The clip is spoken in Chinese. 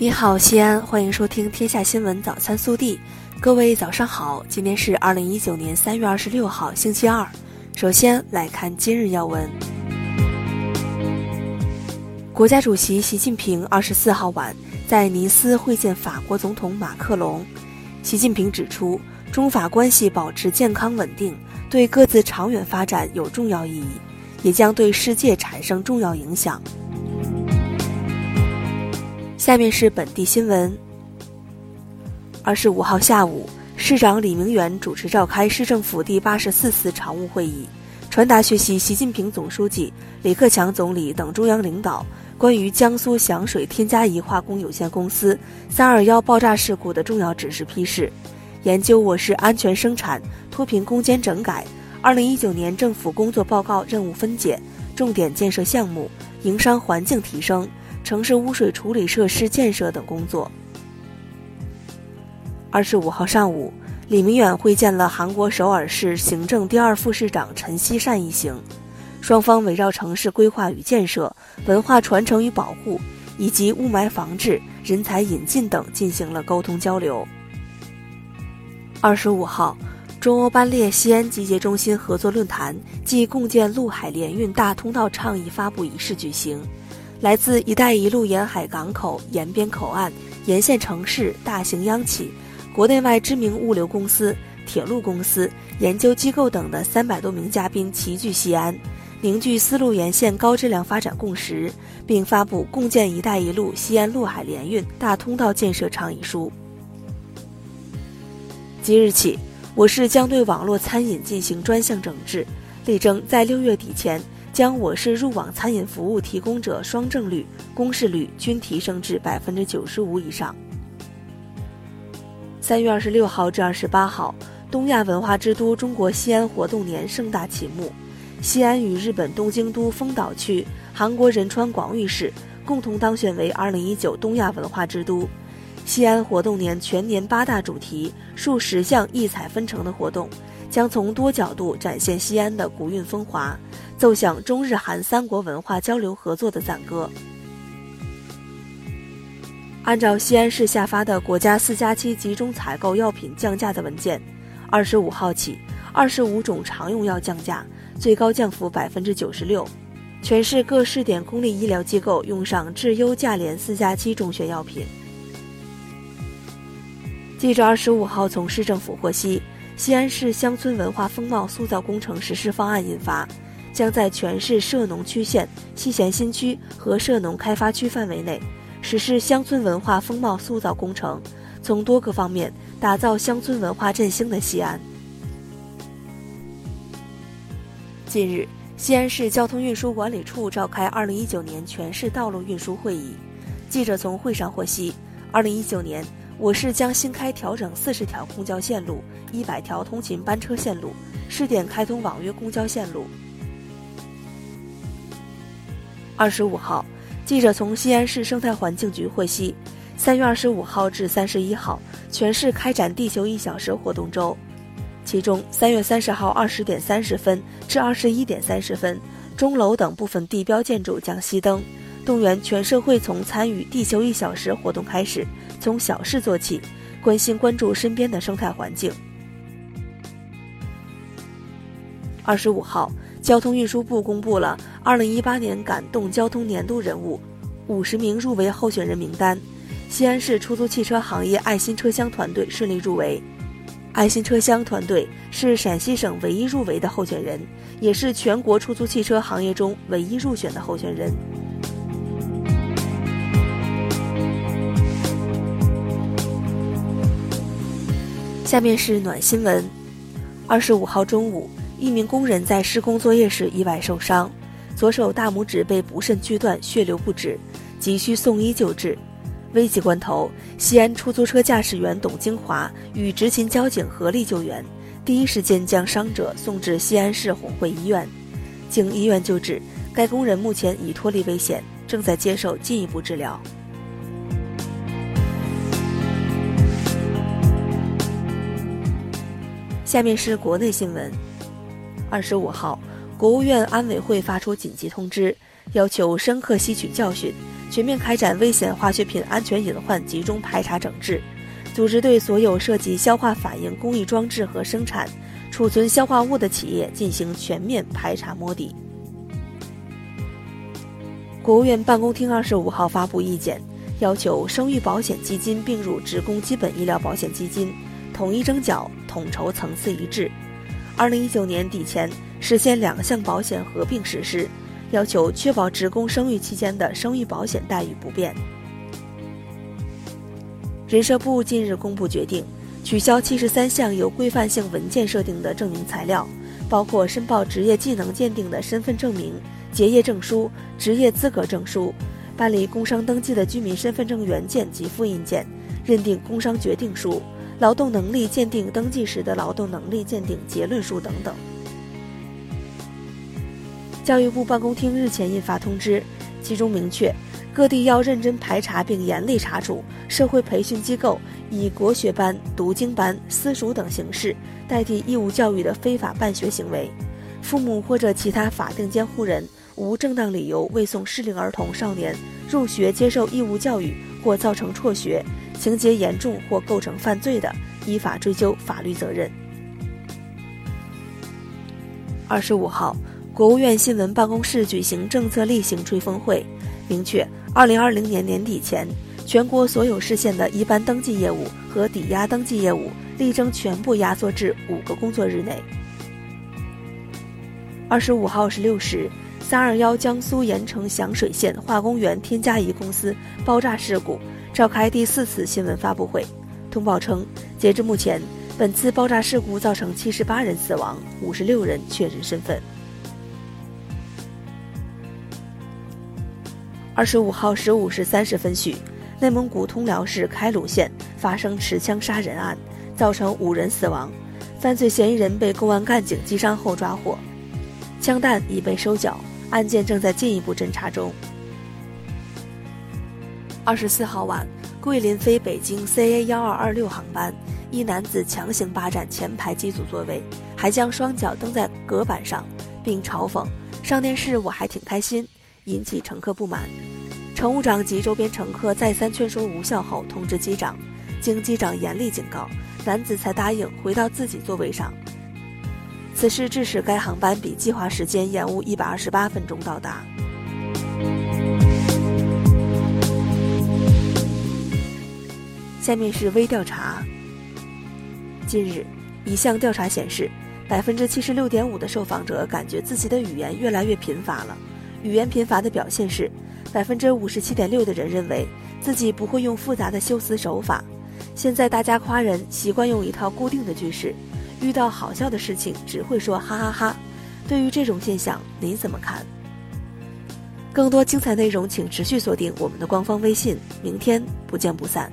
你好，西安，欢迎收听《天下新闻早餐速递》。各位早上好，今天是二零一九年三月二十六号，星期二。首先来看今日要闻。国家主席习近平二十四号晚在尼斯会见法国总统马克龙。习近平指出，中法关系保持健康稳定，对各自长远发展有重要意义，也将对世界产生重要影响。下面是本地新闻。二十五号下午，市长李明远主持召开市政府第八十四次常务会议，传达学习习近平总书记、李克强总理等中央领导关于江苏响水添加仪化工有限公司“三二幺”爆炸事故的重要指示批示，研究我市安全生产、脱贫攻坚整改、二零一九年政府工作报告任务分解、重点建设项目、营商环境提升。城市污水处理设施建设等工作。二十五号上午，李明远会见了韩国首尔市行政第二副市长陈锡善一行，双方围绕城市规划与建设、文化传承与保护以及雾霾防治、人才引进等进行了沟通交流。二十五号，中欧班列西安集结中心合作论坛暨共建陆海联运大通道倡议发布仪式举行。来自“一带一路”沿海港口、沿边口岸、沿线城市、大型央企、国内外知名物流公司、铁路公司、研究机构等的三百多名嘉宾齐聚西安，凝聚丝路沿线高质量发展共识，并发布共建“一带一路”西安陆海联运大通道建设倡议书。即日起，我市将对网络餐饮进行专项整治，力争在六月底前。将我市入网餐饮服务提供者双证率、公示率均提升至百分之九十五以上。三月二十六号至二十八号，东亚文化之都中国西安活动年盛大启幕，西安与日本东京都丰岛区、韩国仁川广域市共同当选为二零一九东亚文化之都。西安活动年全年八大主题、数十项异彩纷呈的活动，将从多角度展现西安的古韵风华。奏响中日韩三国文化交流合作的赞歌。按照西安市下发的国家“四加七”集中采购药品降价的文件，二十五号起，二十五种常用药降价，最高降幅百分之九十六。全市各试点公立医疗机构用上质优价廉“四加七”中选药品。记者二十五号从市政府获悉，西安市乡村文化风貌塑造工程实施方案印发。将在全市涉农区县、西咸新区和涉农开发区范围内实施乡村文化风貌塑造工程，从多个方面打造乡村文化振兴的西安。近日，西安市交通运输管理处召开2019年全市道路运输会议。记者从会上获悉，2019年我市将新开调整40条公交线路、100条通勤班车线路，试点开通网约公交线路。二十五号，记者从西安市生态环境局获悉，三月二十五号至三十一号，全市开展地球一小时活动周。其中，三月三十号二十点三十分至二十一点三十分，钟楼等部分地标建筑将熄灯，动员全社会从参与地球一小时活动开始，从小事做起，关心关注身边的生态环境。二十五号。交通运输部公布了二零一八年感动交通年度人物五十名入围候选人名单，西安市出租汽车行业爱心车厢团队顺利入围。爱心车厢团队是陕西省唯一入围的候选人，也是全国出租汽车行业中唯一入选的候选人。下面是暖新闻，二十五号中午。一名工人在施工作业时意外受伤，左手大拇指被不慎锯断，血流不止，急需送医救治。危急关头，西安出租车驾驶员董金华与执勤交警合力救援，第一时间将伤者送至西安市红会医院。经医院救治，该工人目前已脱离危险，正在接受进一步治疗。下面是国内新闻。二十五号，国务院安委会发出紧急通知，要求深刻吸取教训，全面开展危险化学品安全隐患集中排查整治，组织对所有涉及消化反应工艺装置和生产、储存消化物的企业进行全面排查摸底。国务院办公厅二十五号发布意见，要求生育保险基金并入职工基本医疗保险基金，统一征缴，统筹层次一致。二零一九年底前实现两项保险合并实施，要求确保职工生育期间的生育保险待遇不变。人社部近日公布决定，取消七十三项有规范性文件设定的证明材料，包括申报职业技能鉴定的身份证明。结业证书、职业资格证书、办理工商登记的居民身份证原件及复印件、认定工伤决定书、劳动能力鉴定登记时的劳动能力鉴定结论书等等。教育部办公厅日前印发通知，其中明确，各地要认真排查并严厉查处社会培训机构以国学班、读经班、私塾等形式代替义务教育的非法办学行为，父母或者其他法定监护人。无正当理由未送适龄儿童、少年入学接受义务教育或造成辍学，情节严重或构成犯罪的，依法追究法律责任。二十五号，国务院新闻办公室举行政策例行吹风会，明确二零二零年年底前，全国所有市县的一般登记业务和抵押登记业务，力争全部压缩至五个工作日内。二十五号十六时。三二幺江苏盐城响水县化工园添加仪公司爆炸事故召开第四次新闻发布会，通报称，截至目前，本次爆炸事故造成七十八人死亡，五十六人确认身份。二十五号十五时三十分许，内蒙古通辽市开鲁县发生持枪杀人案，造成五人死亡，犯罪嫌疑人被公安干警击伤后抓获，枪弹已被收缴。案件正在进一步侦查中。二十四号晚，桂林飞北京 CA 幺二二六航班，一男子强行霸占前排机组座位，还将双脚蹬在隔板上，并嘲讽“上电视我还挺开心”，引起乘客不满。乘务长及周边乘客再三劝说无效后，通知机长，经机长严厉警告，男子才答应回到自己座位上。此事致使该航班比计划时间延误一百二十八分钟到达。下面是微调查。近日，一项调查显示，百分之七十六点五的受访者感觉自己的语言越来越贫乏了。语言贫乏的表现是，百分之五十七点六的人认为自己不会用复杂的修辞手法。现在大家夸人习惯用一套固定的句式。遇到好笑的事情只会说哈哈哈，对于这种现象您怎么看？更多精彩内容请持续锁定我们的官方微信，明天不见不散。